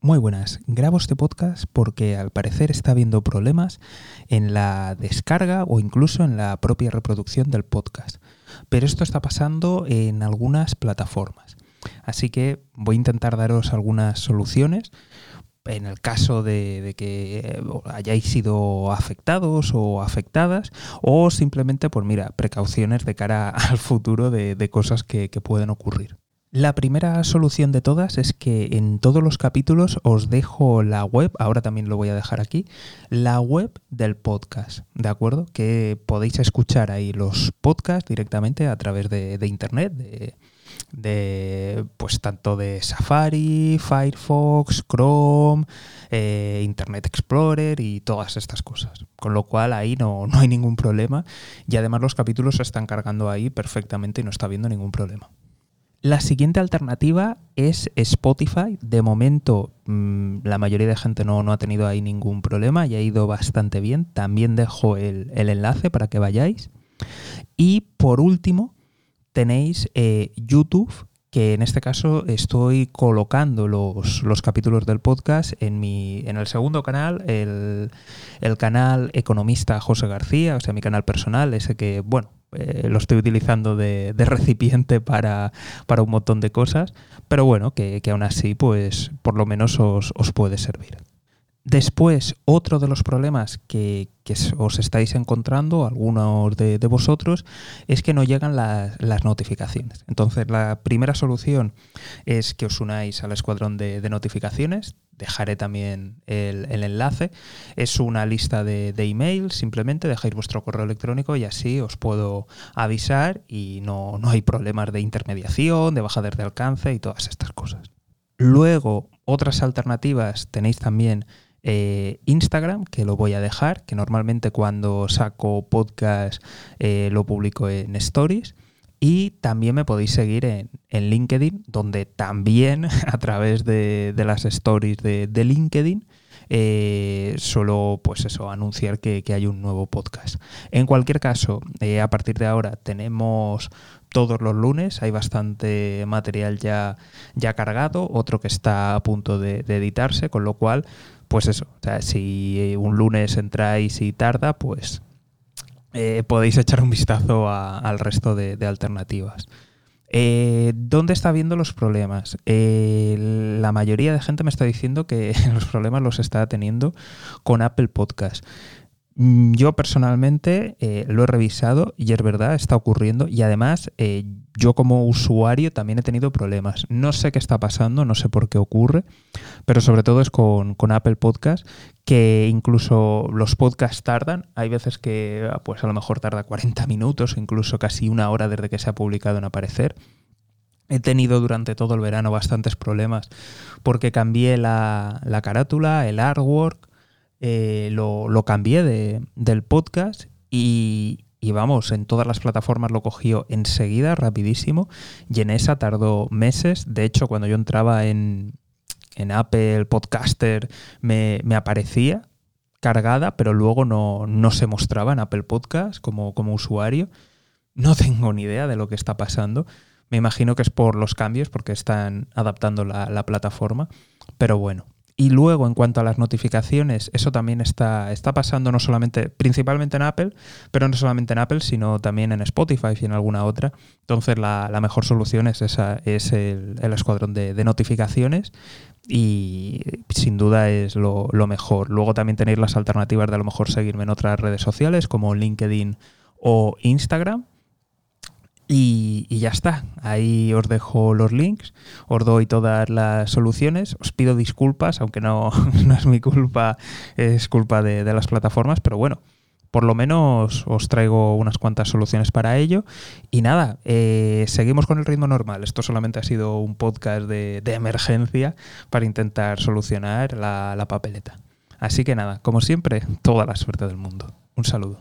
Muy buenas, grabo este podcast porque al parecer está habiendo problemas en la descarga o incluso en la propia reproducción del podcast. Pero esto está pasando en algunas plataformas. Así que voy a intentar daros algunas soluciones en el caso de, que eh, hayáis sido afectados o afectadas o simplemente, pues mira, precauciones de cara al futuro de, cosas que pueden ocurrir. La primera solución de todas es que en todos los capítulos os dejo la web, ahora también lo voy a dejar aquí, la web del podcast, ¿de acuerdo? Que podéis escuchar ahí los podcasts directamente a través de, internet, de, pues tanto de Safari, Firefox, Chrome, eh, Internet Explorer y todas estas cosas. Con lo cual ahí no, no hay ningún problema y además los capítulos se están cargando ahí perfectamente y no está habiendo ningún problema. La siguiente alternativa es Spotify. De momento, mm, la mayoría de gente no, no, ha tenido ahí ningún problema y ha ido bastante bien. También dejo el, enlace para que vayáis. Y por último, tenéis eh, YouTube, que en este caso estoy colocando los, capítulos del podcast en, mi, en el segundo canal, el, el canal Economista José García, o sea, mi canal personal, ese que, bueno, eh, lo estoy utilizando de, recipiente para, un montón de cosas, pero bueno, que, aún así, pues por lo menos os, puede servir. Después, otro de los problemas que, os estáis encontrando, algunos de, vosotros, es que no llegan las, notificaciones. Entonces, la primera solución es que os unáis al escuadrón de, notificaciones dejaré también el, enlace. Es una lista de, emails, simplemente dejáis vuestro correo electrónico y así os puedo avisar y no, hay problemas de intermediación, de bajadas de alcance y todas estas cosas. Luego, otras alternativas tenéis también eh, Instagram, que lo voy a dejar, que normalmente cuando saco podcast eh, lo publico en stories. Y también me podéis seguir en, LinkedIn, donde también a través de, las stories de, LinkedIn eh, solo pues eso, anunciar que, hay un nuevo podcast. En cualquier caso, eh, a partir de ahora tenemos todos los lunes, hay bastante material ya, ya cargado, otro que está a punto de, editarse, con lo cual, pues eso, si un lunes entráis y tarda, pues eh, podéis echar un vistazo al resto de, alternativas. Eh, ¿Dónde está viendo los problemas? Eh, la mayoría de gente me está diciendo que los problemas los está teniendo con Apple Podcast. Mm, yo personalmente eh, lo he revisado y es verdad, está ocurriendo y además eh, yo como usuario también he tenido problemas. No sé qué está pasando, no sé por qué ocurre, pero sobre todo es con, Apple Podcast que incluso los podcasts tardan. Hay veces que pues a lo mejor tarda 40 minutos, incluso casi una hora desde que se ha publicado en aparecer. He tenido durante todo el verano bastantes problemas porque cambié la, la carátula, el artwork, eh, lo, cambié de, del podcast y, vamos, en todas las plataformas lo cogió enseguida, rapidísimo, y en esa tardó meses. De hecho, cuando yo entraba en, Apple Podcaster me, aparecía cargada, pero luego no, se mostraba en Apple Podcast como, como usuario. No tengo ni idea de lo que está pasando. Me imagino que es por los cambios, porque están adaptando la plataforma. Pero bueno, y luego, en cuanto a las notificaciones, eso también está, está pasando no solamente, principalmente en Apple, pero no solamente en Apple, sino también en Spotify y en alguna otra. Entonces, la, mejor solución es, esa, es el, escuadrón de, notificaciones y sin duda es lo, lo, mejor. Luego también tenéis las alternativas de a lo mejor seguirme en otras redes sociales como LinkedIn o Instagram. Y, ya está, ahí os dejo los links, os doy todas las soluciones, os pido disculpas, aunque no, no es mi culpa, es culpa de, las plataformas, pero bueno, por lo menos os traigo unas cuantas soluciones para ello. Y nada, eh, seguimos con el ritmo normal. Esto solamente ha sido un podcast de, emergencia para intentar solucionar la papeleta. Así que nada, como siempre, toda la suerte del mundo. Un saludo.